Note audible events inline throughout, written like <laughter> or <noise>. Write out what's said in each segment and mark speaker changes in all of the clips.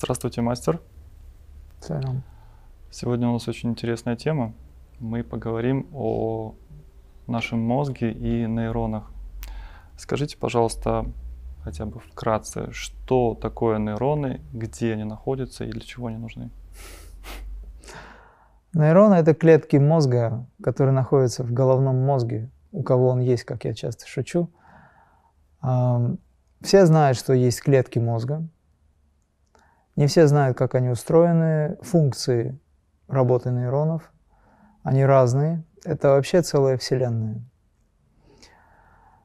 Speaker 1: Здравствуйте, мастер.
Speaker 2: Салям.
Speaker 1: Сегодня у нас очень интересная тема. Мы поговорим о нашем мозге и нейронах. Скажите, пожалуйста, хотя бы вкратце, что такое нейроны, где они находятся и для чего они нужны?
Speaker 2: Нейроны – это клетки мозга, которые находятся в головном мозге. У кого он есть, как я часто шучу. Все знают, что есть клетки мозга. Не все знают, как они устроены, функции работы нейронов. Они разные. Это вообще целая вселенная.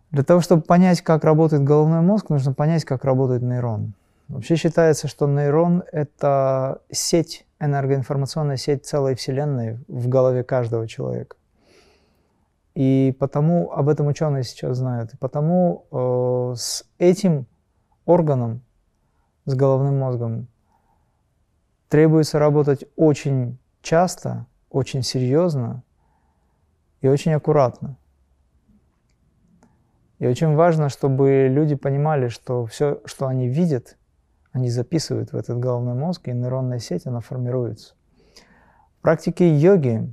Speaker 2: Для того, чтобы понять, как работает головной мозг, нужно понять, как работает нейрон. Вообще считается, что нейрон – это сеть, энергоинформационная сеть целой Вселенной в голове каждого человека. И потому об этом ученые сейчас знают. И потому э, с этим органом, с головным мозгом, требуется работать очень часто, очень серьезно и очень аккуратно. И очень важно, чтобы люди понимали, что все, что они видят, они записывают в этот головной мозг, и нейронная сеть, она формируется. В практике йоги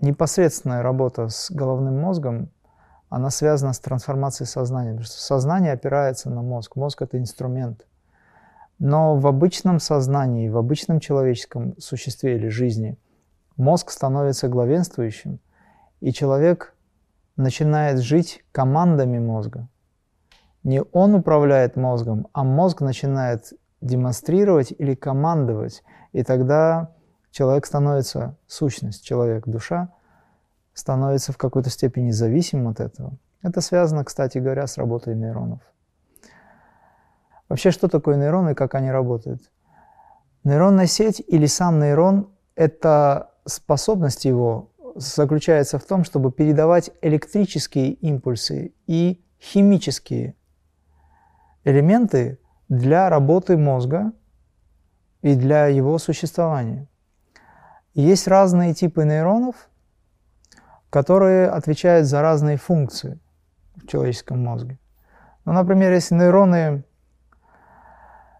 Speaker 2: непосредственная работа с головным мозгом, она связана с трансформацией сознания, потому что сознание опирается на мозг. Мозг – это инструмент. Но в обычном сознании, в обычном человеческом существе или жизни мозг становится главенствующим, и человек начинает жить командами мозга. Не он управляет мозгом, а мозг начинает демонстрировать или командовать. И тогда человек становится сущность, человек, душа, становится в какой-то степени зависимым от этого. Это связано, кстати говоря, с работой нейронов. Вообще, что такое нейроны и как они работают? Нейронная сеть или сам нейрон – это способность его заключается в том, чтобы передавать электрические импульсы и химические элементы для работы мозга и для его существования. есть разные типы нейронов, которые отвечают за разные функции в человеческом мозге. Ну, например, если нейроны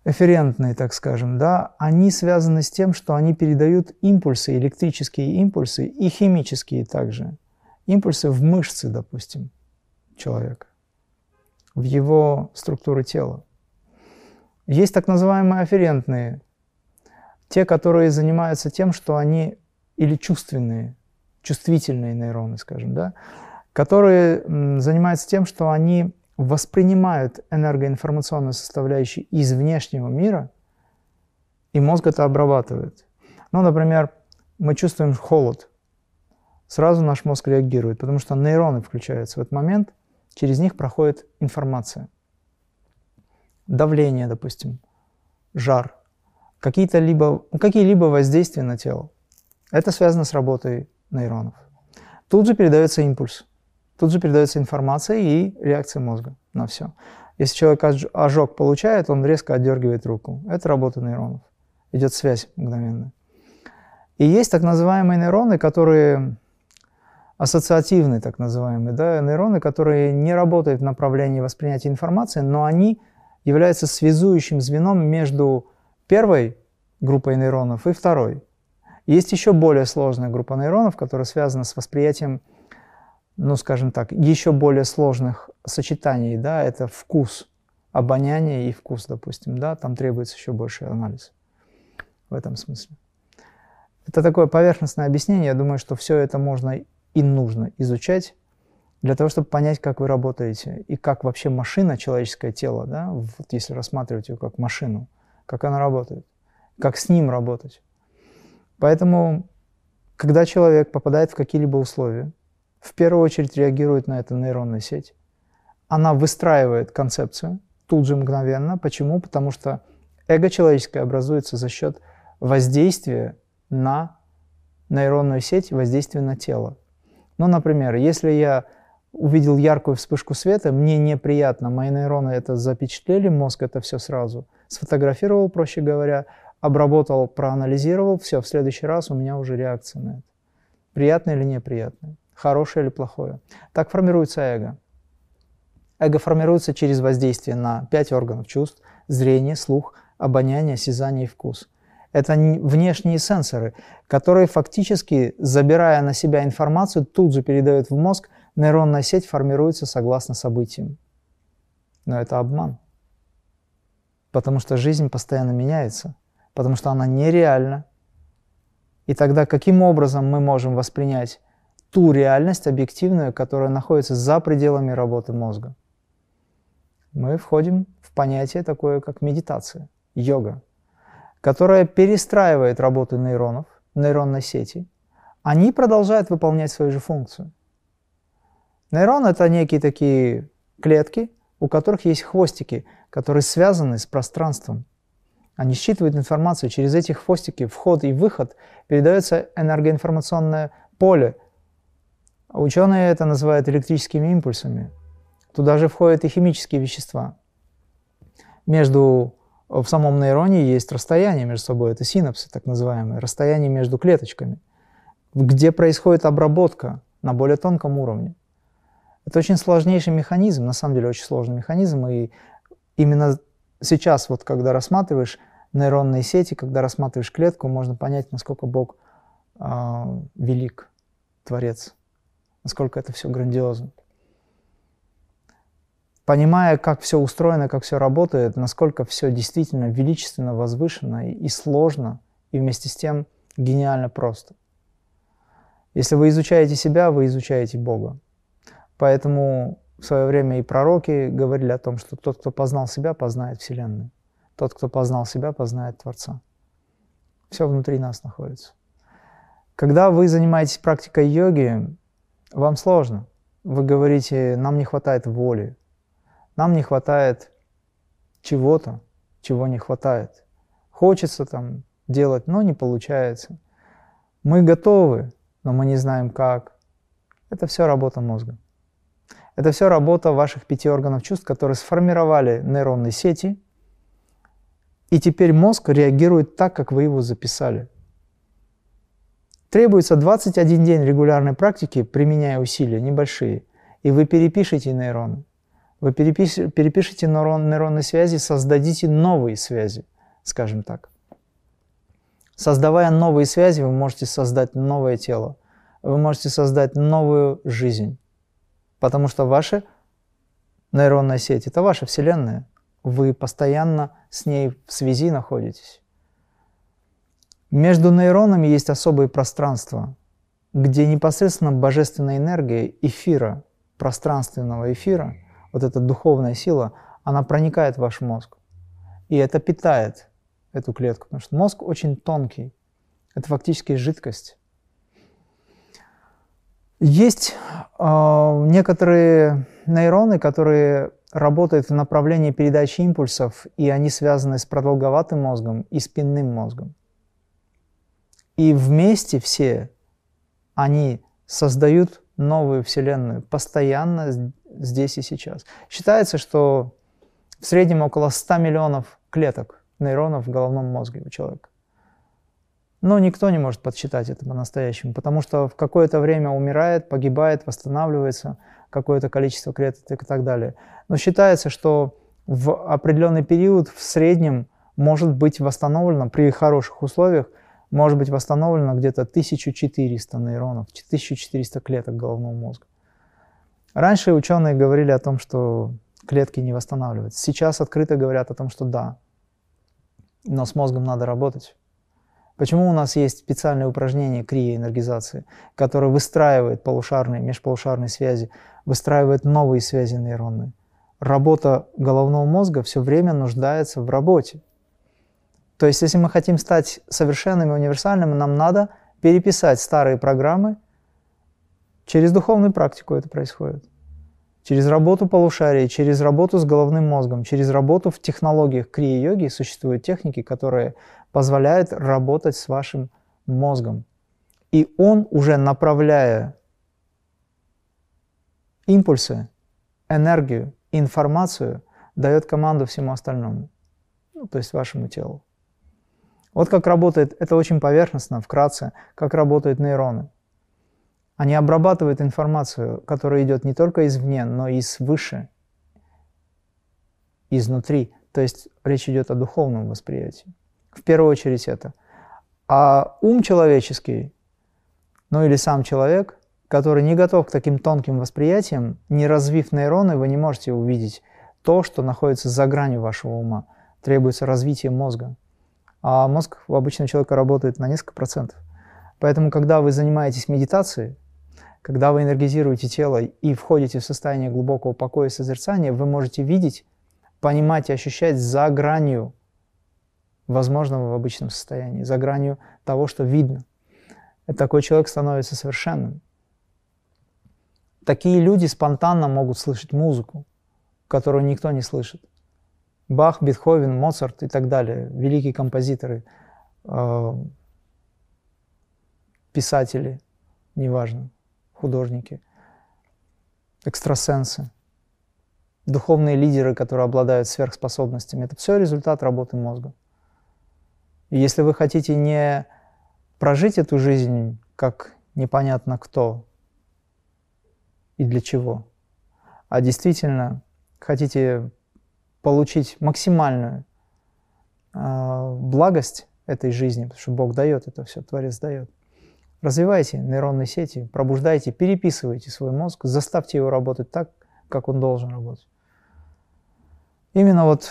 Speaker 2: эферентные, так скажем, да, они связаны с тем, что они передают импульсы, электрические импульсы и химические также. Импульсы в мышцы, допустим, человека, в его структуры тела. Есть так называемые афферентные, те, которые занимаются тем, что они, или чувственные, чувствительные нейроны, скажем, да, которые занимаются тем, что они воспринимают энергоинформационную составляющую из внешнего мира, и мозг это обрабатывает. Ну, например, мы чувствуем холод, сразу наш мозг реагирует, потому что нейроны включаются в этот момент, через них проходит информация. Давление, допустим, жар, какие-то либо, какие-либо воздействия на тело. Это связано с работой нейронов. Тут же передается импульс – Тут же передается информация и реакция мозга на все. Если человек ожог получает, он резко отдергивает руку. Это работа нейронов. Идет связь мгновенно. И есть так называемые нейроны, которые ассоциативные, так называемые, да, нейроны, которые не работают в направлении воспринятия информации, но они являются связующим звеном между первой группой нейронов и второй. Есть еще более сложная группа нейронов, которая связана с восприятием ну, скажем так, еще более сложных сочетаний, да, это вкус, обоняние и вкус, допустим, да, там требуется еще больше анализ в этом смысле. Это такое поверхностное объяснение, я думаю, что все это можно и нужно изучать для того, чтобы понять, как вы работаете и как вообще машина, человеческое тело, да, вот если рассматривать ее как машину, как она работает, как с ним работать. Поэтому, когда человек попадает в какие-либо условия, в первую очередь реагирует на это нейронная сеть. Она выстраивает концепцию тут же мгновенно. Почему? Потому что эго человеческое образуется за счет воздействия на нейронную сеть, воздействия на тело. Ну, например, если я увидел яркую вспышку света, мне неприятно, мои нейроны это запечатлели, мозг это все сразу сфотографировал, проще говоря, обработал, проанализировал, все, в следующий раз у меня уже реакция на это. Приятно или неприятно хорошее или плохое. Так формируется эго. Эго формируется через воздействие на пять органов чувств, зрение, слух, обоняние, осязание и вкус. Это внешние сенсоры, которые фактически, забирая на себя информацию, тут же передают в мозг, нейронная сеть формируется согласно событиям. Но это обман. Потому что жизнь постоянно меняется, потому что она нереальна. И тогда каким образом мы можем воспринять ту реальность объективную, которая находится за пределами работы мозга? Мы входим в понятие такое, как медитация, йога, которая перестраивает работу нейронов, нейронной сети. Они продолжают выполнять свою же функцию. Нейрон – это некие такие клетки, у которых есть хвостики, которые связаны с пространством. Они считывают информацию, через эти хвостики вход и выход передается энергоинформационное поле. Ученые это называют электрическими импульсами. Туда же входят и химические вещества. Между, в самом нейроне есть расстояние между собой, это синапсы так называемые, расстояние между клеточками, где происходит обработка на более тонком уровне. Это очень сложнейший механизм, на самом деле очень сложный механизм, и именно сейчас, вот когда рассматриваешь нейронные сети, когда рассматриваешь клетку, можно понять, насколько Бог э, велик, Творец, насколько это все грандиозно. Понимая, как все устроено, как все работает, насколько все действительно величественно, возвышенно и, сложно, и вместе с тем гениально просто. Если вы изучаете себя, вы изучаете Бога. Поэтому в свое время и пророки говорили о том, что тот, кто познал себя, познает Вселенную. Тот, кто познал себя, познает Творца. Все внутри нас находится. Когда вы занимаетесь практикой йоги, вам сложно. Вы говорите, нам не хватает воли, нам не хватает чего-то, чего не хватает. Хочется там делать, но не получается. Мы готовы, но мы не знаем как. Это все работа мозга. Это все работа ваших пяти органов чувств, которые сформировали нейронные сети, и теперь мозг реагирует так, как вы его записали. Требуется 21 день регулярной практики, применяя усилия небольшие, и вы перепишете нейроны. Вы перепиш, перепишите нейрон, нейронные связи, создадите новые связи, скажем так. Создавая новые связи, вы можете создать новое тело, вы можете создать новую жизнь. Потому что ваша нейронная сеть – это ваша Вселенная. Вы постоянно с ней в связи находитесь. Между нейронами есть особые пространства, где непосредственно божественная энергия эфира, пространственного эфира, вот эта духовная сила, она проникает в ваш мозг. И это питает эту клетку, потому что мозг очень тонкий. Это фактически жидкость. Есть э, некоторые нейроны, которые работают в направлении передачи импульсов, и они связаны с продолговатым мозгом и спинным мозгом. И вместе все они создают новую Вселенную постоянно здесь и сейчас. Считается, что в среднем около 100 миллионов клеток нейронов в головном мозге у человека. Но никто не может подсчитать это по-настоящему, потому что в какое-то время умирает, погибает, восстанавливается какое-то количество клеток и так далее. Но считается, что в определенный период в среднем может быть восстановлено при хороших условиях, может быть восстановлено где-то 1400 нейронов, 1400 клеток головного мозга. Раньше ученые говорили о том, что клетки не восстанавливаются. Сейчас открыто говорят о том, что да, но с мозгом надо работать. Почему у нас есть специальное упражнение криоэнергизации, которое выстраивает полушарные, межполушарные связи, выстраивает новые связи нейронные? Работа головного мозга все время нуждается в работе. То есть, если мы хотим стать совершенными, универсальными, нам надо переписать старые программы. Через духовную практику это происходит. Через работу полушарий, через работу с головным мозгом, через работу в технологиях крия-йоги существуют техники, которые позволяют работать с вашим мозгом. И он уже направляя импульсы, энергию, информацию, дает команду всему остальному, ну, то есть вашему телу. Вот как работает, это очень поверхностно, вкратце, как работают нейроны. Они обрабатывают информацию, которая идет не только извне, но и свыше, изнутри, То есть речь идет о духовном восприятии. В первую очередь это. А ум человеческий, ну или сам человек, который не готов к таким тонким восприятиям, не развив нейроны, вы не можете увидеть то, что находится за гранью вашего ума. Требуется развитие мозга. А мозг у обычного человека работает на несколько процентов. Поэтому, когда вы занимаетесь медитацией, когда вы энергизируете тело и входите в состояние глубокого покоя и созерцания, вы можете видеть, понимать и ощущать за гранью возможного в обычном состоянии, за гранью того, что видно. И такой человек становится совершенным. Такие люди спонтанно могут слышать музыку, которую никто не слышит. Бах, Бетховен, Моцарт и так далее, великие композиторы, э, писатели, неважно, художники, экстрасенсы, духовные лидеры, которые обладают сверхспособностями. Это все результат работы мозга. И если вы хотите не прожить эту жизнь как непонятно кто и для чего, а действительно хотите получить максимальную э, благость этой жизни, потому что Бог дает это все, Творец дает. Развивайте нейронные сети, пробуждайте, переписывайте свой мозг, заставьте его работать так, как он должен работать. Именно вот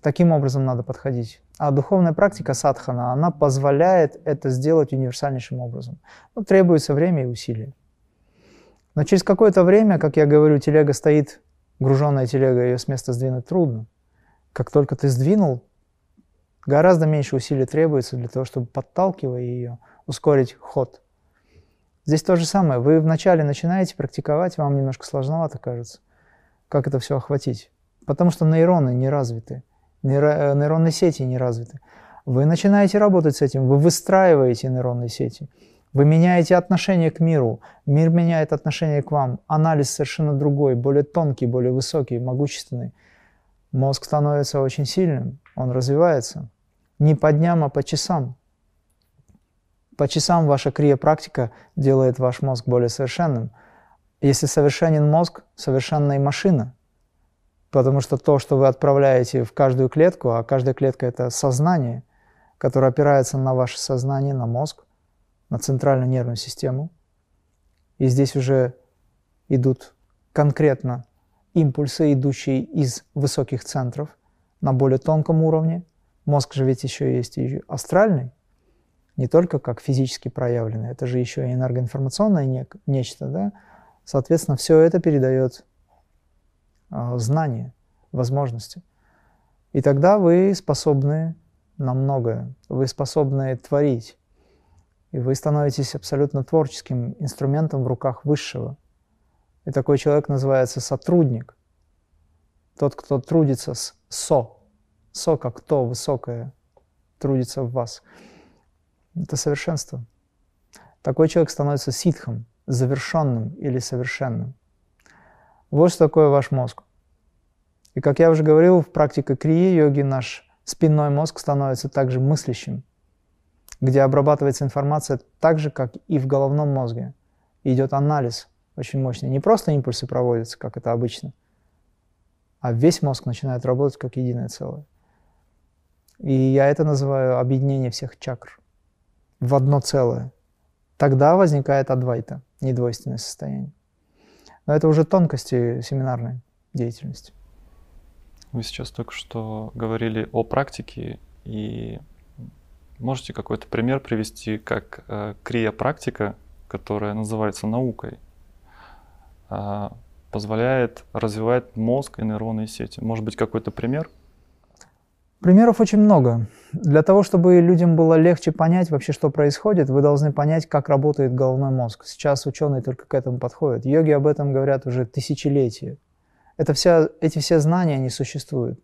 Speaker 2: таким образом надо подходить. А духовная практика садхана, она позволяет это сделать универсальнейшим образом. Но требуется время и усилия. Но через какое-то время, как я говорю, телега стоит, груженная телега, ее с места сдвинуть трудно. Как только ты сдвинул, гораздо меньше усилий требуется для того, чтобы, подталкивая ее, ускорить ход. Здесь то же самое. Вы вначале начинаете практиковать, вам немножко сложновато кажется, как это все охватить. Потому что нейроны не развиты. Э, нейронные сети не развиты. Вы начинаете работать с этим, вы выстраиваете нейронные сети, вы меняете отношение к миру, мир меняет отношение к вам, анализ совершенно другой, более тонкий, более высокий, могущественный. Мозг становится очень сильным, он развивается. Не по дням, а по часам. По часам ваша крия-практика делает ваш мозг более совершенным. Если совершенен мозг, совершенна и машина – Потому что то, что вы отправляете в каждую клетку, а каждая клетка – это сознание, которое опирается на ваше сознание, на мозг, на центральную нервную систему. И здесь уже идут конкретно импульсы, идущие из высоких центров на более тонком уровне. Мозг же ведь еще есть и астральный, не только как физически проявленный, это же еще и энергоинформационное не, нечто, да? Соответственно, все это передает а, знания, возможности. И тогда вы способны на многое, вы способны творить, и вы становитесь абсолютно творческим инструментом в руках высшего. И такой человек называется сотрудник. Тот, кто трудится с со. Со как то высокое трудится в вас. Это совершенство. Такой человек становится ситхом, завершенным или совершенным. Вот что такое ваш мозг. И как я уже говорил, в практике крии-йоги наш спинной мозг становится также мыслящим, где обрабатывается информация так же, как и в головном мозге. Идет анализ очень мощный. Не просто импульсы проводятся, как это обычно, а весь мозг начинает работать как единое целое. И я это называю объединение всех чакр в одно целое. Тогда возникает адвайта, недвойственное состояние. Но это уже тонкости семинарной деятельности.
Speaker 1: Вы сейчас только что говорили о практике, и можете какой-то пример привести, как э, крия-практика, которая называется наукой, э, позволяет развивать мозг и нейронные сети. Может быть, какой-то пример?
Speaker 2: Примеров очень много. Для того, чтобы людям было легче понять вообще, что происходит, вы должны понять, как работает головной мозг. Сейчас ученые только к этому подходят. Йоги об этом говорят уже тысячелетия. Это вся, эти все знания, они существуют.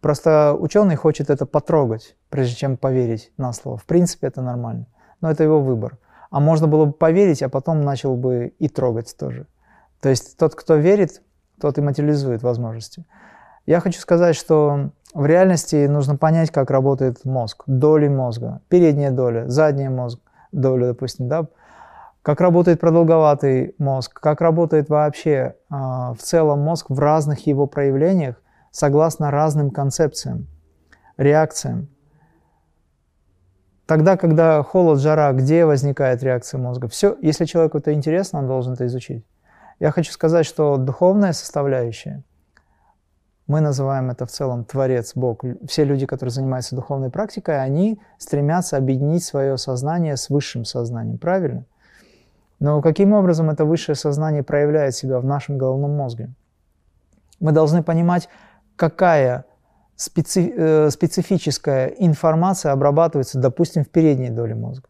Speaker 2: Просто ученый хочет это потрогать, прежде чем поверить на слово. В принципе, это нормально. Но это его выбор. А можно было бы поверить, а потом начал бы и трогать тоже. То есть тот, кто верит, тот и материализует возможности. Я хочу сказать, что в реальности нужно понять, как работает мозг, доли мозга, передняя доля, задняя мозг, доля, допустим, да, как работает продолговатый мозг, как работает вообще э, в целом мозг в разных его проявлениях, согласно разным концепциям, реакциям. Тогда, когда холод, жара, где возникает реакция мозга? Все, если человеку это интересно, он должен это изучить. Я хочу сказать, что духовная составляющая, мы называем это в целом Творец, Бог. Все люди, которые занимаются духовной практикой, они стремятся объединить свое сознание с высшим сознанием, правильно? Но каким образом это высшее сознание проявляет себя в нашем головном мозге? Мы должны понимать, какая специ, э, специфическая информация обрабатывается, допустим, в передней доле мозга.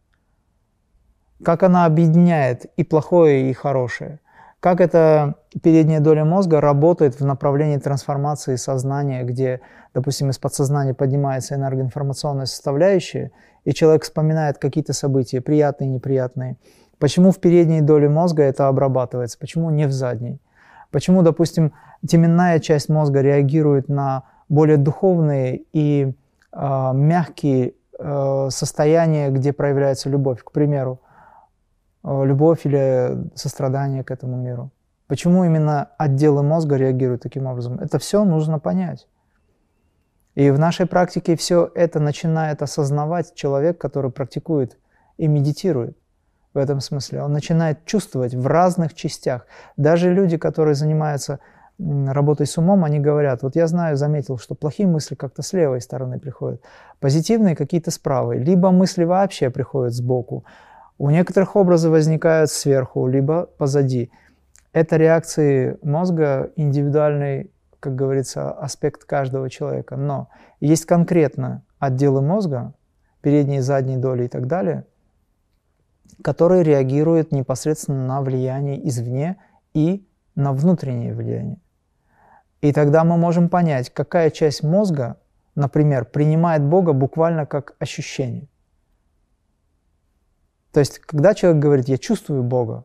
Speaker 2: Как она объединяет и плохое, и хорошее. Как эта передняя доля мозга работает в направлении трансформации сознания, где, допустим, из подсознания поднимается энергоинформационная составляющая, и человек вспоминает какие-то события, приятные, неприятные. Почему в передней доле мозга это обрабатывается, почему не в задней? Почему, допустим, теменная часть мозга реагирует на более духовные и э, мягкие э, состояния, где проявляется любовь, к примеру, э, любовь или сострадание к этому миру. Почему именно отделы мозга реагируют таким образом? Это все нужно понять. И в нашей практике все это начинает осознавать человек, который практикует и медитирует в этом смысле. Он начинает чувствовать в разных частях. Даже люди, которые занимаются работой с умом, они говорят, вот я знаю, заметил, что плохие мысли как-то с левой стороны приходят, позитивные какие-то с правой, либо мысли вообще приходят сбоку, у некоторых образы возникают сверху, либо позади. Это реакции мозга, индивидуальный, как говорится, аспект каждого человека. Но есть конкретно отделы мозга, передние, задние доли и так далее, которые реагируют непосредственно на влияние извне и на внутреннее влияние. И тогда мы можем понять, какая часть мозга, например, принимает Бога буквально как ощущение. То есть, когда человек говорит, я чувствую Бога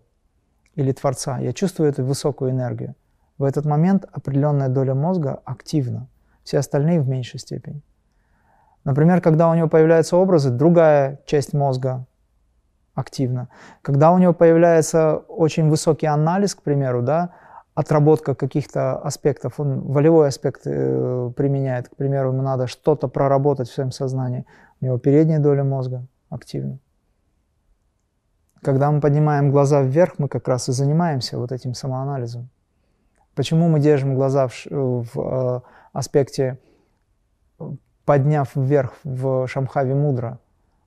Speaker 2: или Творца, я чувствую эту высокую энергию, в этот момент определенная доля мозга активна, все остальные в меньшей степени. Например, когда у него появляются образы, другая часть мозга активна. Когда у него появляется очень высокий анализ, к примеру, да, отработка каких-то аспектов, он волевой аспект э, применяет, к примеру, ему надо что-то проработать в своем сознании, у него передняя доля мозга активна. Когда мы поднимаем глаза вверх, мы как раз и занимаемся вот этим самоанализом. Почему мы держим глаза в, в э, аспекте, подняв вверх в Шамхави Мудра,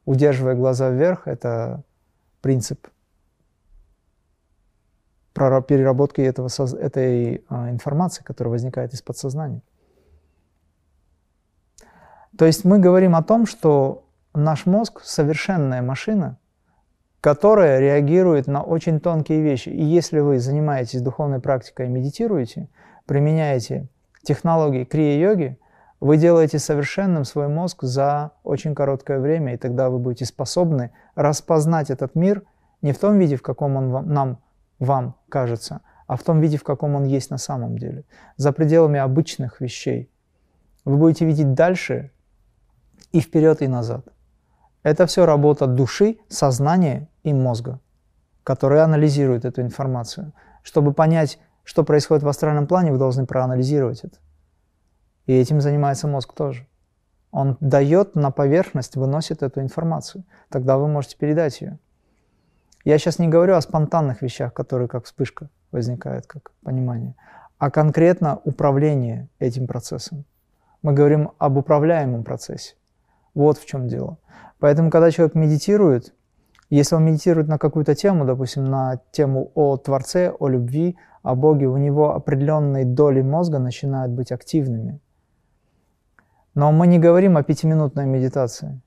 Speaker 2: удерживая глаза вверх, это принцип переработки этого, этой а, информации, которая возникает из подсознания. То есть мы говорим о том, что наш мозг совершенная машина, которая реагирует на очень тонкие вещи. И если вы занимаетесь духовной практикой и медитируете, применяете технологии крия-йоги, вы делаете совершенным свой мозг за очень короткое время, и тогда вы будете способны распознать этот мир не в том виде, в каком он вам, нам вам кажется, а в том виде, в каком он есть на самом деле, за пределами обычных вещей. Вы будете видеть дальше и вперед, и назад. Это все работа души, сознания и мозга, которые анализируют эту информацию. Чтобы понять, что происходит в астральном плане, вы должны проанализировать это. И этим занимается мозг тоже. Он дает на поверхность, выносит эту информацию. Тогда вы можете передать ее. Я сейчас не говорю о спонтанных вещах, которые как вспышка возникают, как понимание, а конкретно управление этим процессом. Мы говорим об управляемом процессе. Вот в чем дело. Поэтому, когда человек медитирует, если он медитирует на какую-то тему, допустим, на тему о Творце, о любви, о Боге, у него определенные доли мозга начинают быть активными. Но мы не говорим о пятиминутной медитации.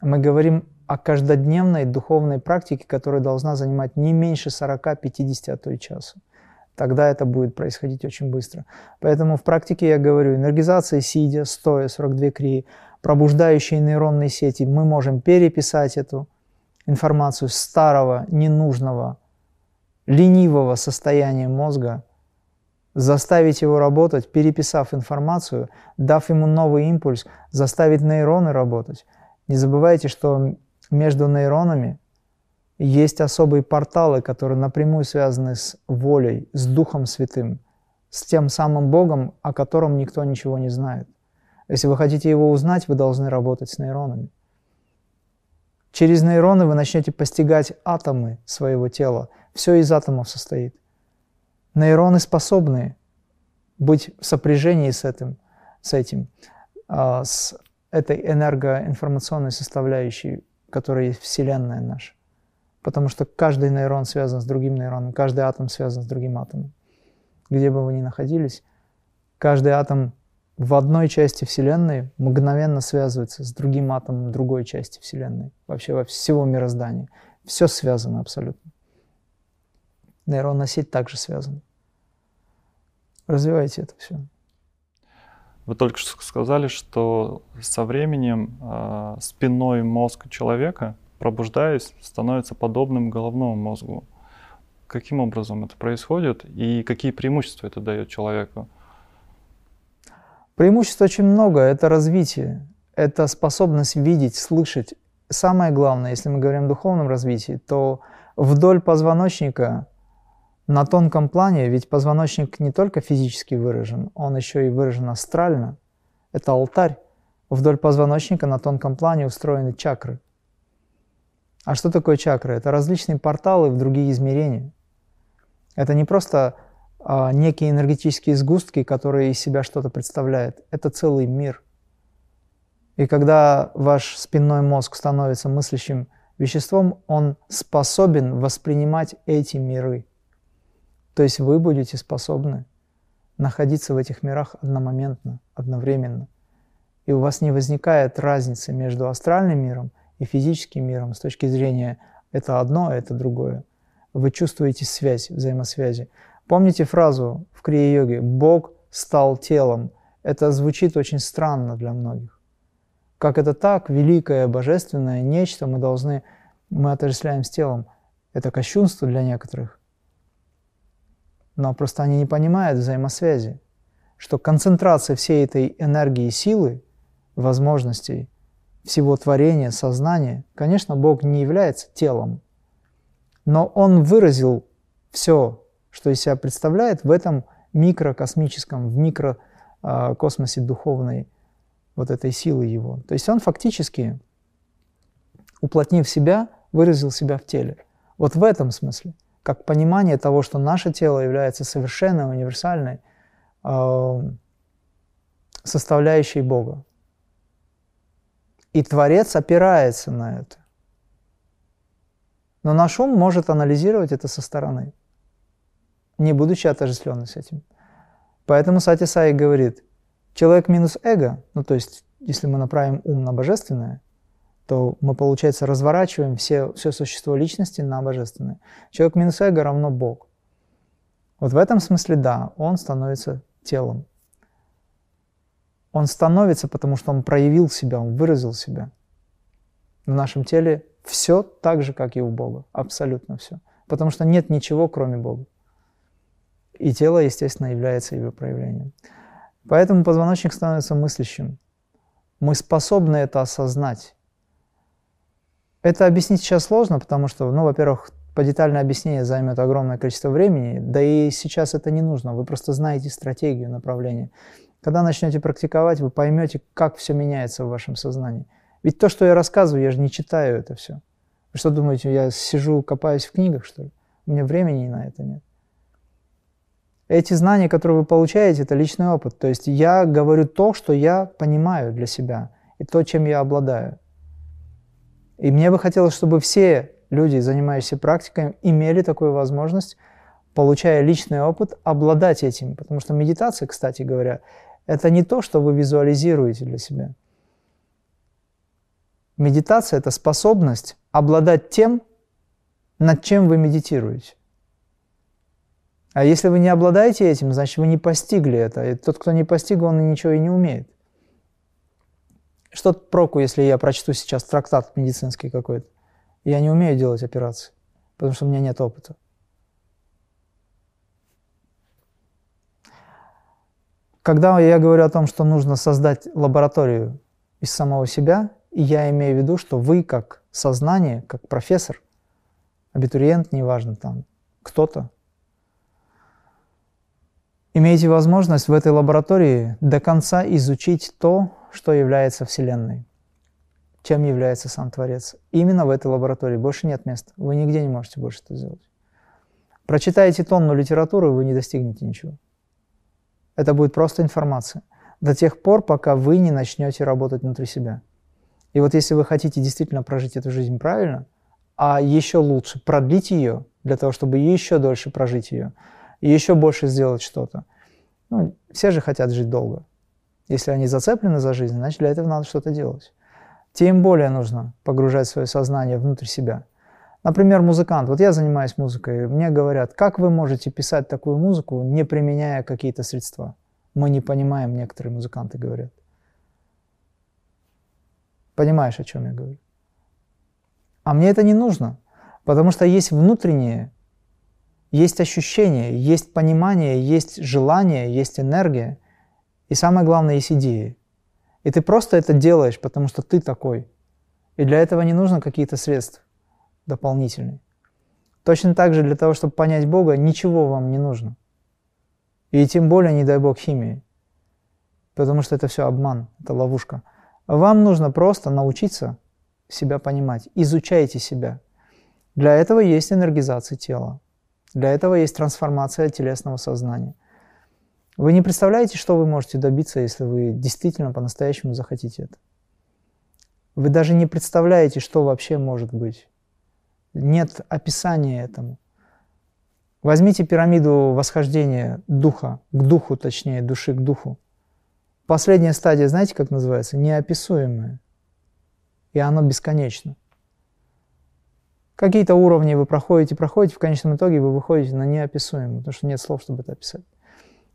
Speaker 2: Мы говорим о каждодневной духовной практике, которая должна занимать не меньше 40-50, а то и часа. Тогда это будет происходить очень быстро. Поэтому в практике я говорю, энергизация сидя, стоя, 42 крии, пробуждающие нейронные сети, мы можем переписать эту информацию старого, ненужного, ленивого состояния мозга, заставить его работать, переписав информацию, дав ему новый импульс, заставить нейроны работать. Не забывайте, что между нейронами есть особые порталы, которые напрямую связаны с волей, с Духом Святым, с тем самым Богом, о котором никто ничего не знает. Если вы хотите его узнать, вы должны работать с нейронами. Через нейроны вы начнете постигать атомы своего тела. Все из атомов состоит. Нейроны способны быть в сопряжении с этим, с этим, а, с этой энергоинформационной составляющей, которая есть Вселенная наша. Потому что каждый нейрон связан с другим нейроном, каждый атом связан с другим атомом. Где бы вы ни находились, каждый атом в одной части Вселенной мгновенно связывается с другим атомом другой части Вселенной, вообще во всего мироздания. Все связано абсолютно. Нейронная сеть также связана. Развивайте это все.
Speaker 1: Вы только что сказали, что со временем э, спинной мозг человека, пробуждаясь, становится подобным головному мозгу. Каким образом это происходит и какие преимущества это дает человеку?
Speaker 2: Преимуществ очень много. Это развитие, это способность видеть, слышать. Самое главное, если мы говорим о духовном развитии, то вдоль позвоночника на тонком плане, ведь позвоночник не только физически выражен, он еще и выражен астрально. Это алтарь. Вдоль позвоночника на тонком плане устроены чакры. А что такое чакры? Это различные порталы в другие измерения. Это не просто а, некие энергетические сгустки, которые из себя что-то представляют. Это целый мир. И когда ваш спинной мозг становится мыслящим веществом, он способен воспринимать эти миры – то есть вы будете способны находиться в этих мирах одномоментно, одновременно. И у вас не возникает разницы между астральным миром и физическим миром с точки зрения это одно, а это другое. Вы чувствуете связь, взаимосвязи. Помните фразу в крия-йоге «Бог стал телом». Это звучит очень странно для многих. Как это так, великое, божественное нечто мы должны, мы отождествляем с телом. Это кощунство для некоторых но просто они не понимают взаимосвязи, что концентрация всей этой энергии силы, возможностей, всего творения, сознания, конечно, Бог не является телом, но Он выразил все, что из себя представляет в этом микрокосмическом, в микрокосмосе духовной вот этой силы Его. То есть Он фактически, уплотнив себя, выразил себя в теле. Вот в этом смысле как понимание того, что наше тело является совершенной, универсальной э, составляющей Бога. И Творец опирается на это. Но наш ум может анализировать это со стороны, не будучи отождествленным с этим. Поэтому Сати Сай говорит, человек минус эго, ну то есть если мы направим ум на божественное – то мы, получается, разворачиваем все, все существо личности на божественное. Человек минус эго равно Бог. Вот в этом смысле, да, он становится телом. Он становится, потому что он проявил себя, он выразил себя. В нашем теле все так же, как и у Бога. Абсолютно все. Потому что нет ничего, кроме Бога. И тело, естественно, является его проявлением. Поэтому позвоночник становится мыслящим. Мы способны это осознать. Это объяснить сейчас сложно, потому что, ну, во-первых, по детальное объяснение займет огромное количество времени, да и сейчас это не нужно, вы просто знаете стратегию направления. Когда начнете практиковать, вы поймете, как все меняется в вашем сознании. Ведь то, что я рассказываю, я же не читаю это все. Вы что думаете, я сижу, копаюсь в книгах, что ли? У меня времени на это нет. Эти знания, которые вы получаете, это личный опыт. То есть я говорю то, что я понимаю для себя, и то, чем я обладаю. И мне бы хотелось, чтобы все люди, занимающиеся практикой, имели такую возможность, получая личный опыт, обладать этим. Потому что медитация, кстати говоря, это не то, что вы визуализируете для себя. Медитация – это способность обладать тем, над чем вы медитируете. А если вы не обладаете этим, значит, вы не постигли это. И тот, кто не постиг, он ничего и не умеет. Что проку, если я прочту сейчас трактат медицинский какой-то? Я не умею делать операции, потому что у меня нет опыта. Когда я говорю о том, что нужно создать лабораторию из самого себя, я имею в виду, что вы как сознание, как профессор, абитуриент, неважно там, кто-то, имеете возможность в этой лаборатории до конца изучить то, что является Вселенной, чем является сам Творец. Именно в этой лаборатории. Больше нет места. Вы нигде не можете больше это сделать. Прочитаете тонну литературы, вы не достигнете ничего. Это будет просто информация. До тех пор, пока вы не начнете работать внутри себя. И вот если вы хотите действительно прожить эту жизнь правильно, а еще лучше продлить ее, для того, чтобы еще дольше прожить ее, и еще больше сделать что-то. Ну, все же хотят жить долго. Если они зацеплены за жизнь, значит, для этого надо что-то делать. Тем более нужно погружать свое сознание внутрь себя. Например, музыкант. Вот я занимаюсь музыкой. Мне говорят, как вы можете писать такую музыку, не применяя какие-то средства? Мы не понимаем, некоторые музыканты говорят. Понимаешь, о чем я говорю? А мне это не нужно, потому что есть внутреннее, есть ощущение, есть понимание, есть желание, есть энергия, и самое главное, есть идеи. И ты просто это делаешь, потому что ты такой. И для этого не нужно какие-то средства дополнительные. Точно так же для того, чтобы понять Бога, ничего вам не нужно. И тем более, не дай Бог, химии. Потому что это все обман, это ловушка. Вам нужно просто научиться себя понимать. Изучайте себя. Для этого есть энергизация тела. Для этого есть трансформация телесного сознания. Вы не представляете, что вы можете добиться, если вы действительно по-настоящему захотите это. Вы даже не представляете, что вообще может быть. Нет описания этому. Возьмите пирамиду восхождения духа, к духу, точнее, души к духу. Последняя стадия, знаете, как называется? Неописуемая. И оно бесконечно. Какие-то уровни вы проходите, проходите, в конечном итоге вы выходите на неописуемое, потому что нет слов, чтобы это описать.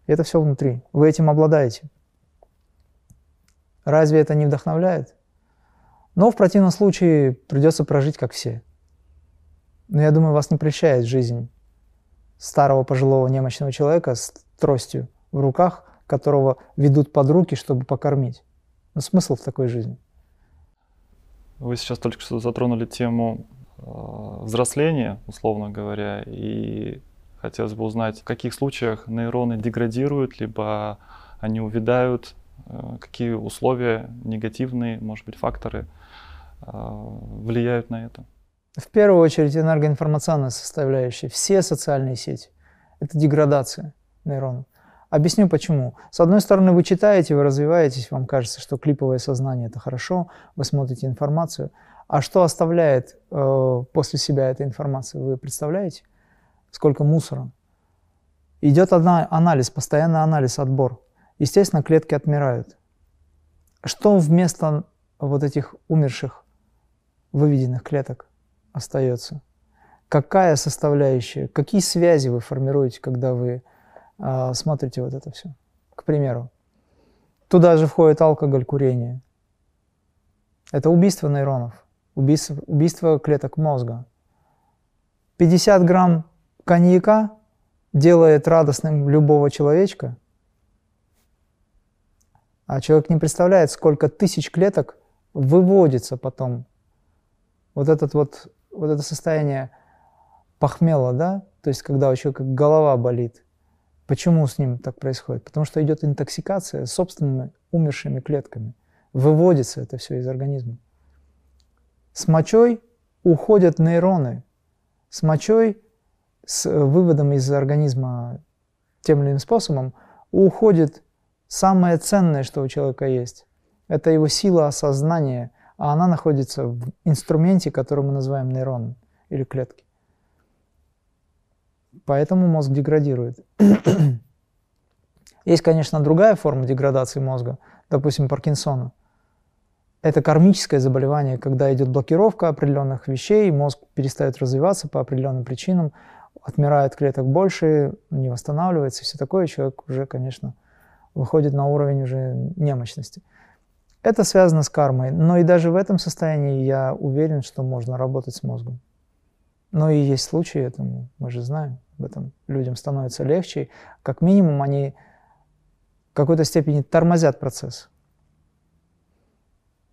Speaker 2: Это все внутри. Вы этим обладаете. Разве это не вдохновляет? Но в противном случае придется прожить как все. Но я думаю, вас не прельщает жизнь старого пожилого немощного человека с тростью в руках, которого ведут под руки, чтобы покормить. Но смысл в такой жизни?
Speaker 1: Вы сейчас только что затронули тему э, взросления, условно говоря, и хотелось бы узнать, в каких случаях нейроны деградируют, либо они увядают, э, какие условия негативные, может быть, факторы э, влияют на это.
Speaker 2: В первую очередь энергоинформационная составляющая. Все социальные сети – это деградация нейронов. Объясню почему. С одной стороны, вы читаете, вы развиваетесь, вам кажется, что клиповое сознание – это хорошо, вы смотрите информацию. А что оставляет э, после себя эта информация, вы представляете? Сколько мусора? Идет одна, анализ, постоянный анализ, отбор. Естественно, клетки отмирают. Что вместо вот этих умерших, выведенных клеток остается? Какая составляющая, какие связи вы формируете, когда вы а, смотрите вот это все. К примеру, туда же входит алкоголь, курение. Это убийство нейронов, убийство, убийство клеток мозга. 50 грамм коньяка делает радостным любого человечка, а человек не представляет, сколько тысяч клеток выводится потом. Вот, этот вот, вот это состояние похмела, да, то есть когда у человека голова болит – Почему с ним так происходит? Потому что идет интоксикация собственными умершими клетками. Выводится это все из организма. С мочой уходят нейроны. С мочой, с выводом из организма тем или иным способом, уходит самое ценное, что у человека есть. Это его сила осознания, а она находится в инструменте, который мы называем нейрон или клетки. Поэтому мозг деградирует. <clears throat> Есть, конечно, другая форма деградации мозга, допустим, Паркинсона. Это кармическое заболевание, когда идет блокировка определенных вещей, мозг перестает развиваться по определенным причинам, отмирает клеток больше, не восстанавливается, все такое, человек уже, конечно, выходит на уровень уже немощности. Это связано с кармой, но и даже в этом состоянии я уверен, что можно работать с мозгом. Но и есть случаи этому, мы же знаем об этом. Людям становится легче. Как минимум они в какой-то степени тормозят процесс.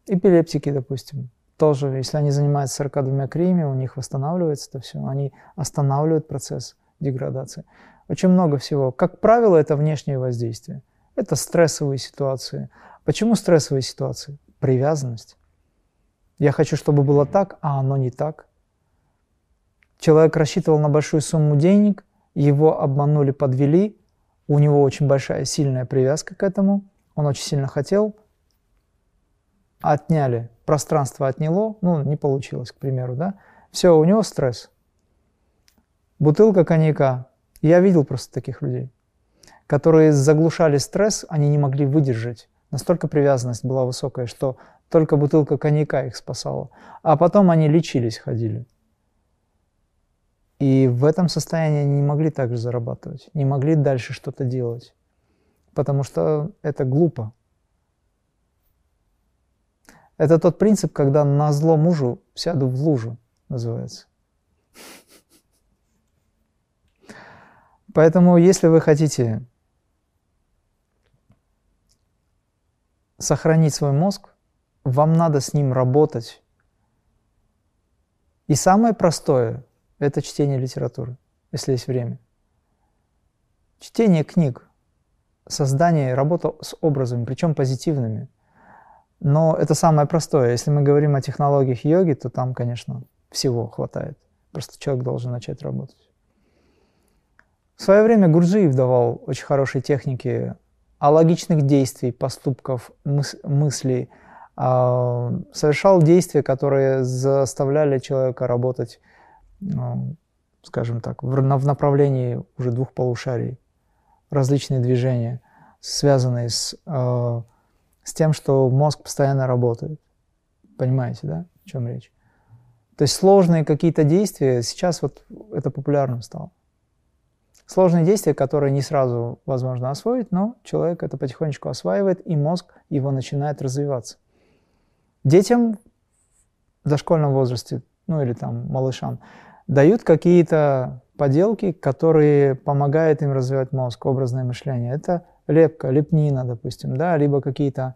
Speaker 2: Эпилептики, допустим, тоже, если они занимаются 42 криями, у них восстанавливается это все, они останавливают процесс деградации. очень много всего. Как правило, это внешнее воздействие. Это стрессовые ситуации. Почему стрессовые ситуации? Привязанность. Я хочу, чтобы было так, а оно не так. Человек рассчитывал на большую сумму денег, его обманули, подвели, у него очень большая, сильная привязка к этому, он очень сильно хотел, отняли, пространство отняло, ну, не получилось, к примеру, да, все, у него стресс. Бутылка коньяка, я видел просто таких людей, которые заглушали стресс, они не могли выдержать. Настолько привязанность была высокая, что только бутылка коньяка их спасала. А потом они лечились, ходили. И в этом состоянии они не могли также зарабатывать, не могли дальше что-то делать, потому что это глупо. Это тот принцип, когда на зло мужу сяду в лужу, называется. Поэтому, если вы хотите сохранить свой мозг, вам надо с ним работать. И самое простое – это чтение литературы, если есть время. Чтение книг, создание, работа с образами, причем позитивными. Но это самое простое. Если мы говорим о технологиях йоги, то там, конечно, всего хватает. Просто человек должен начать работать. В свое время Гурджиев давал очень хорошие техники алогичных действий, поступков, мыс мыслей, э, совершал действия, которые заставляли человека работать, ну, скажем так, в, в направлении уже двух полушарий, различные движения, связанные с, э, с тем, что мозг постоянно работает. Понимаете, да, о чем речь? То есть сложные какие-то действия, сейчас вот это популярным стало. Сложные действия, которые не сразу возможно освоить, но человек это потихонечку осваивает, и мозг его начинает развиваться. Детям в дошкольном возрасте, ну или там малышам, дают какие-то поделки, которые помогают им развивать мозг, образное мышление. Это лепка, лепнина, допустим, да, либо какие-то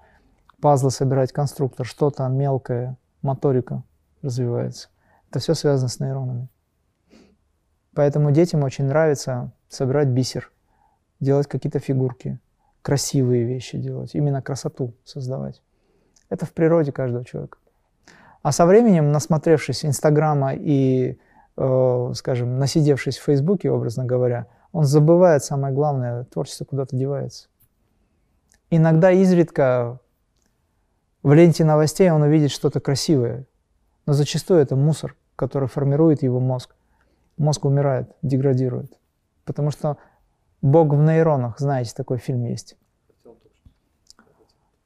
Speaker 2: пазлы собирать, конструктор, что-то мелкое, моторика развивается. Это все связано с нейронами. Поэтому детям очень нравится собирать бисер, делать какие-то фигурки, красивые вещи делать, именно красоту создавать. Это в природе каждого человека. А со временем, насмотревшись Инстаграма и, э, скажем, насидевшись в Фейсбуке, образно говоря, он забывает самое главное, творчество куда-то девается. Иногда изредка в ленте новостей он увидит что-то красивое, но зачастую это мусор, который формирует его мозг. Мозг умирает, деградирует. Потому что Бог в нейронах, знаете, такой фильм есть.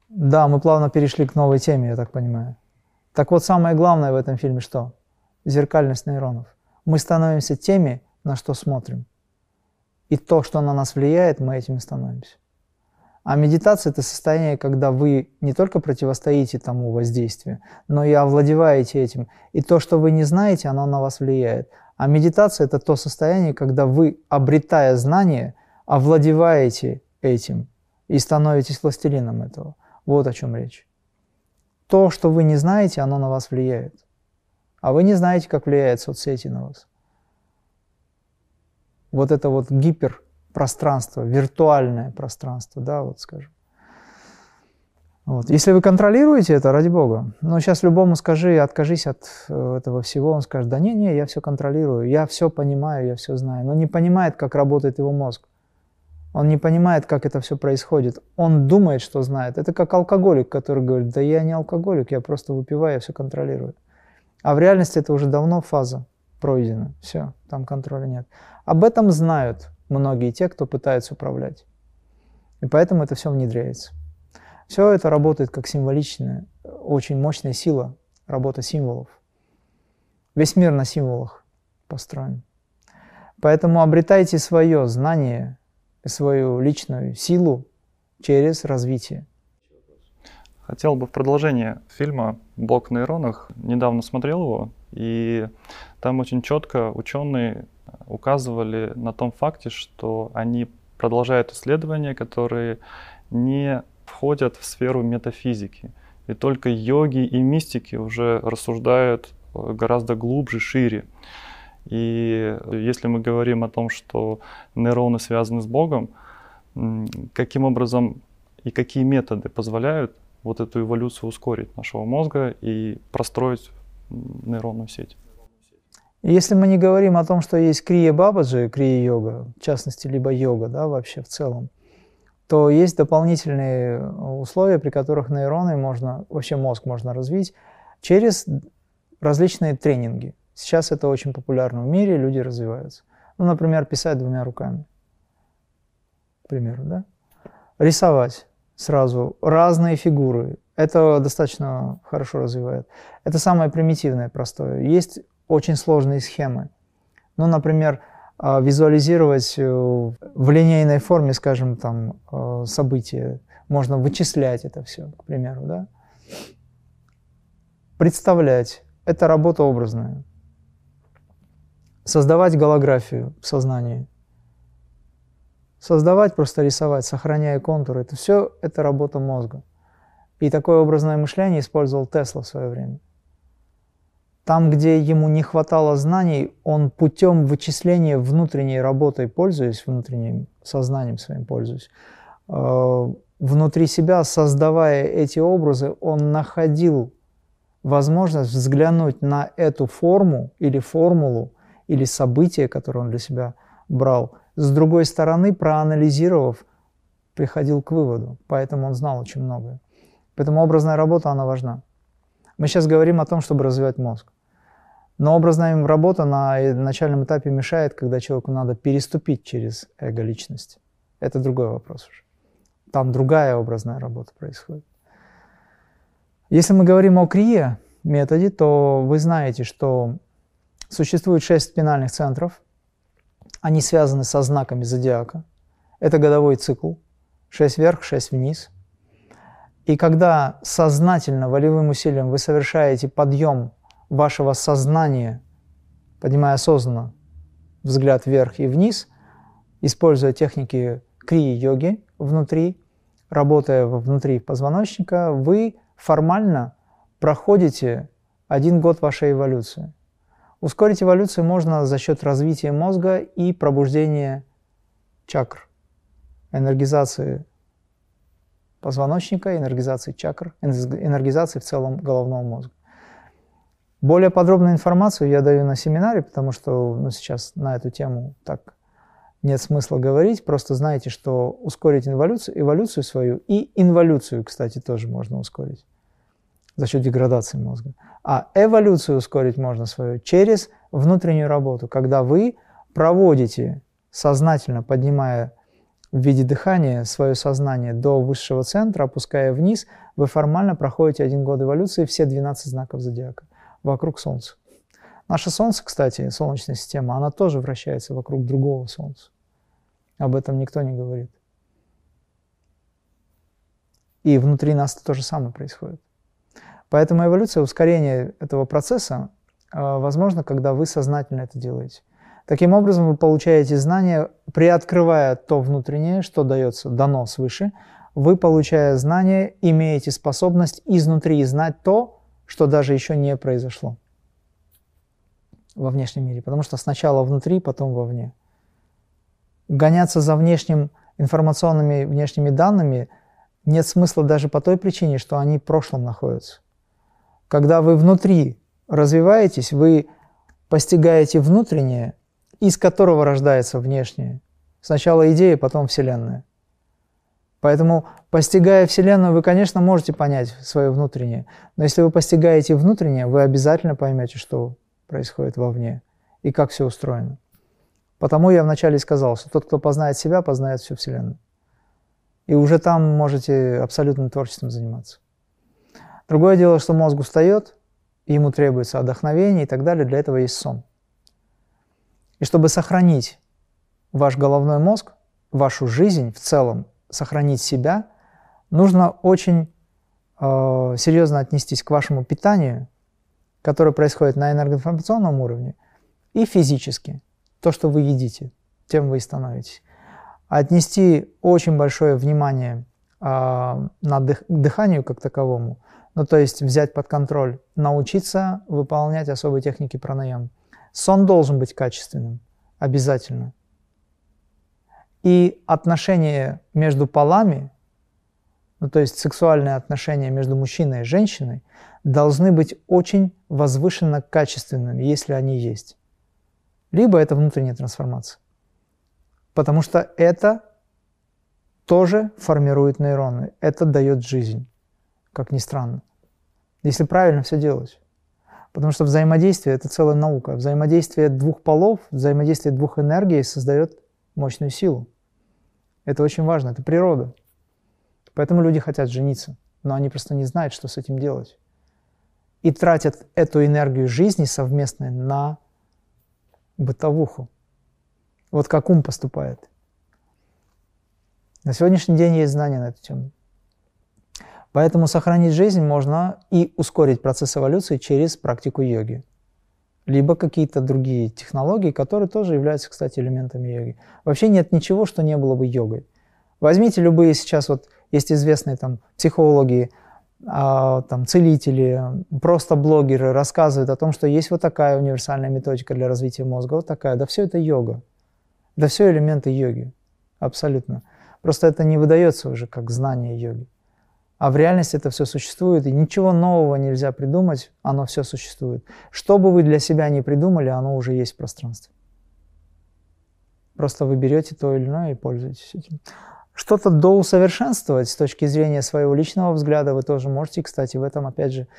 Speaker 2: Да, мы плавно перешли к новой теме, я так понимаю. Так вот, самое главное в этом фильме что? Зеркальность нейронов. Мы становимся теми, на что смотрим. И то, что на нас влияет, мы этим и становимся. А медитация – это состояние, когда вы не только противостоите тому воздействию, но и овладеваете этим. И то, что вы не знаете, оно на вас влияет. А медитация – это то состояние, когда вы, обретая знание, овладеваете этим и становитесь властелином этого. Вот о чем речь. То, что вы не знаете, оно на вас влияет. А вы не знаете, как влияет соцсети на вас. Вот это вот гиперпространство, виртуальное пространство, да, вот скажем. Вот. Если вы контролируете это, ради бога. Но сейчас любому скажи, откажись от э, этого всего, он скажет, да не, не, я все контролирую, я все понимаю, я все знаю. Но не понимает, как работает его мозг. Он не понимает, как это все происходит. Он думает, что знает. Это как алкоголик, который говорит, да я не алкоголик, я просто выпиваю, я все контролирую. А в реальности это уже давно фаза пройдена. Все, там контроля нет. Об этом знают многие те, кто пытается управлять. И поэтому это все внедряется. Все это работает как символичная, очень мощная сила, работа символов. Весь мир на символах построен. Поэтому обретайте свое знание, свою личную силу через развитие.
Speaker 1: Хотел бы в продолжение фильма «Бог в нейронах». Недавно смотрел его, и там очень четко ученые указывали на том факте, что они продолжают исследования, которые не входят в сферу метафизики. И только йоги и мистики уже рассуждают э, гораздо глубже, шире. И если мы говорим о том, что нейроны связаны с Богом, каким образом и какие методы позволяют вот эту эволюцию ускорить нашего мозга и простроить нейронную сеть?
Speaker 2: Если мы не говорим о том, что есть крия бабаджи, крия йога, в частности, либо йога, да, вообще в целом, то есть дополнительные условия, при которых нейроны можно, вообще мозг можно развить через различные тренинги. Сейчас это очень популярно в мире, люди развиваются. Ну, например, писать двумя руками. К примеру, да? Рисовать сразу разные фигуры. Это достаточно хорошо развивает. Это самое примитивное, простое. Есть очень сложные схемы. Ну, например, а, визуализировать э, в линейной форме, скажем, там, э, события. Можно вычислять это все, к примеру, да? Представлять. Это работа образная. Создавать голографию в сознании. Создавать, просто рисовать, сохраняя контуры. Это все это работа мозга. И такое образное мышление использовал Тесла в свое время. Там, где ему не хватало знаний, он путем вычисления внутренней работой, пользуясь внутренним сознанием своим, пользуясь, э, внутри себя, создавая эти образы, он находил возможность взглянуть на эту форму или формулу, или событие, которое он для себя брал, с другой стороны, проанализировав, приходил к выводу. Поэтому он знал очень многое. Поэтому образная работа, она важна. Мы сейчас говорим о том, чтобы развивать мозг. Но образная работа на начальном этапе мешает, когда человеку надо переступить через эго-личность. Это другой вопрос уже. Там другая образная работа происходит. Если мы говорим о крие методе, то вы знаете, что существует шесть спинальных центров. Они связаны со знаками зодиака. Это годовой цикл. Шесть вверх, шесть вниз. И когда сознательно, волевым усилием вы совершаете подъем вашего сознания, поднимая осознанно взгляд вверх и вниз, используя техники крии-йоги внутри, работая внутри позвоночника, вы формально проходите один год вашей эволюции. Ускорить эволюцию можно за счет развития мозга и пробуждения чакр, энергизации позвоночника, энергизации чакр, энергизации в целом головного мозга. Более подробную информацию я даю на семинаре, потому что ну, сейчас на эту тему так нет смысла говорить. Просто знаете, что ускорить эволюцию, эволюцию свою и инволюцию, кстати, тоже можно ускорить за счет деградации мозга. А эволюцию ускорить можно свою через внутреннюю работу, когда вы проводите сознательно, поднимая в виде дыхания свое сознание до высшего центра, опуская вниз, вы формально проходите один год эволюции, все 12 знаков зодиака вокруг Солнца. Наше Солнце, кстати, Солнечная система, она тоже вращается вокруг другого Солнца. Об этом никто не говорит. И внутри нас то же самое происходит. Поэтому эволюция, ускорение этого процесса э, возможно, когда вы сознательно это делаете. Таким образом, вы получаете знания, приоткрывая то внутреннее, что дается, дано свыше, вы, получая знания, имеете способность изнутри знать то, что даже еще не произошло во внешнем мире, потому что сначала внутри, потом вовне. Гоняться за внешним информационными внешними данными нет смысла даже по той причине, что они в прошлом находятся. Когда вы внутри развиваетесь, вы постигаете внутреннее, из которого рождается внешнее. Сначала идея, потом Вселенная. Поэтому, постигая Вселенную, вы, конечно, можете понять свое внутреннее. Но если вы постигаете внутреннее, вы обязательно поймете, что происходит вовне и как все устроено. Потому я вначале сказал, что тот, кто познает себя, познает всю Вселенную. И уже там можете абсолютным творчеством заниматься. Другое дело, что мозг устает, ему требуется отдохновение и так далее. Для этого есть сон. И чтобы сохранить ваш головной мозг, вашу жизнь в целом, сохранить себя, нужно очень э, серьезно отнестись к вашему питанию, которое происходит на энергоинформационном уровне, и физически. То, что вы едите, тем вы и становитесь. Отнести очень большое внимание э, на дых, дыханию как таковому, ну то есть взять под контроль, научиться выполнять особые техники пранаям, Сон должен быть качественным, обязательно. И отношения между полами, ну, то есть сексуальные отношения между мужчиной и женщиной, должны быть очень возвышенно качественными, если они есть. Либо это внутренняя трансформация. Потому что это тоже формирует нейроны, это дает жизнь, как ни странно. Если правильно все делать. Потому что взаимодействие – это целая наука. Взаимодействие двух полов, взаимодействие двух энергий создает мощную силу. Это очень важно, это природа. Поэтому люди хотят жениться, но они просто не знают, что с этим делать. И тратят эту энергию жизни совместной на бытовуху. Вот как ум поступает. На сегодняшний день есть знания на эту тему. Поэтому сохранить жизнь можно и ускорить процесс эволюции через практику йоги. Либо какие-то другие технологии, которые тоже являются, кстати, элементами йоги. Вообще нет ничего, что не было бы йогой. Возьмите любые сейчас, вот есть известные там психологи, а, там, целители, просто блогеры рассказывают о том, что есть вот такая универсальная методика для развития мозга, вот такая. Да все это йога. Да все элементы йоги. Абсолютно. Просто это не выдается уже как знание йоги. А в реальности это все существует, и ничего нового нельзя придумать, оно все существует. Что бы вы для себя не придумали, оно уже есть в пространстве. Просто вы берете то или иное и пользуетесь этим. Что-то доусовершенствовать с точки зрения своего личного взгляда вы тоже можете. Кстати, в этом, опять же,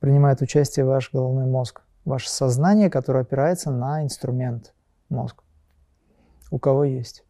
Speaker 2: принимает участие ваш головной мозг, ваше сознание, которое опирается на инструмент мозг. У кого есть.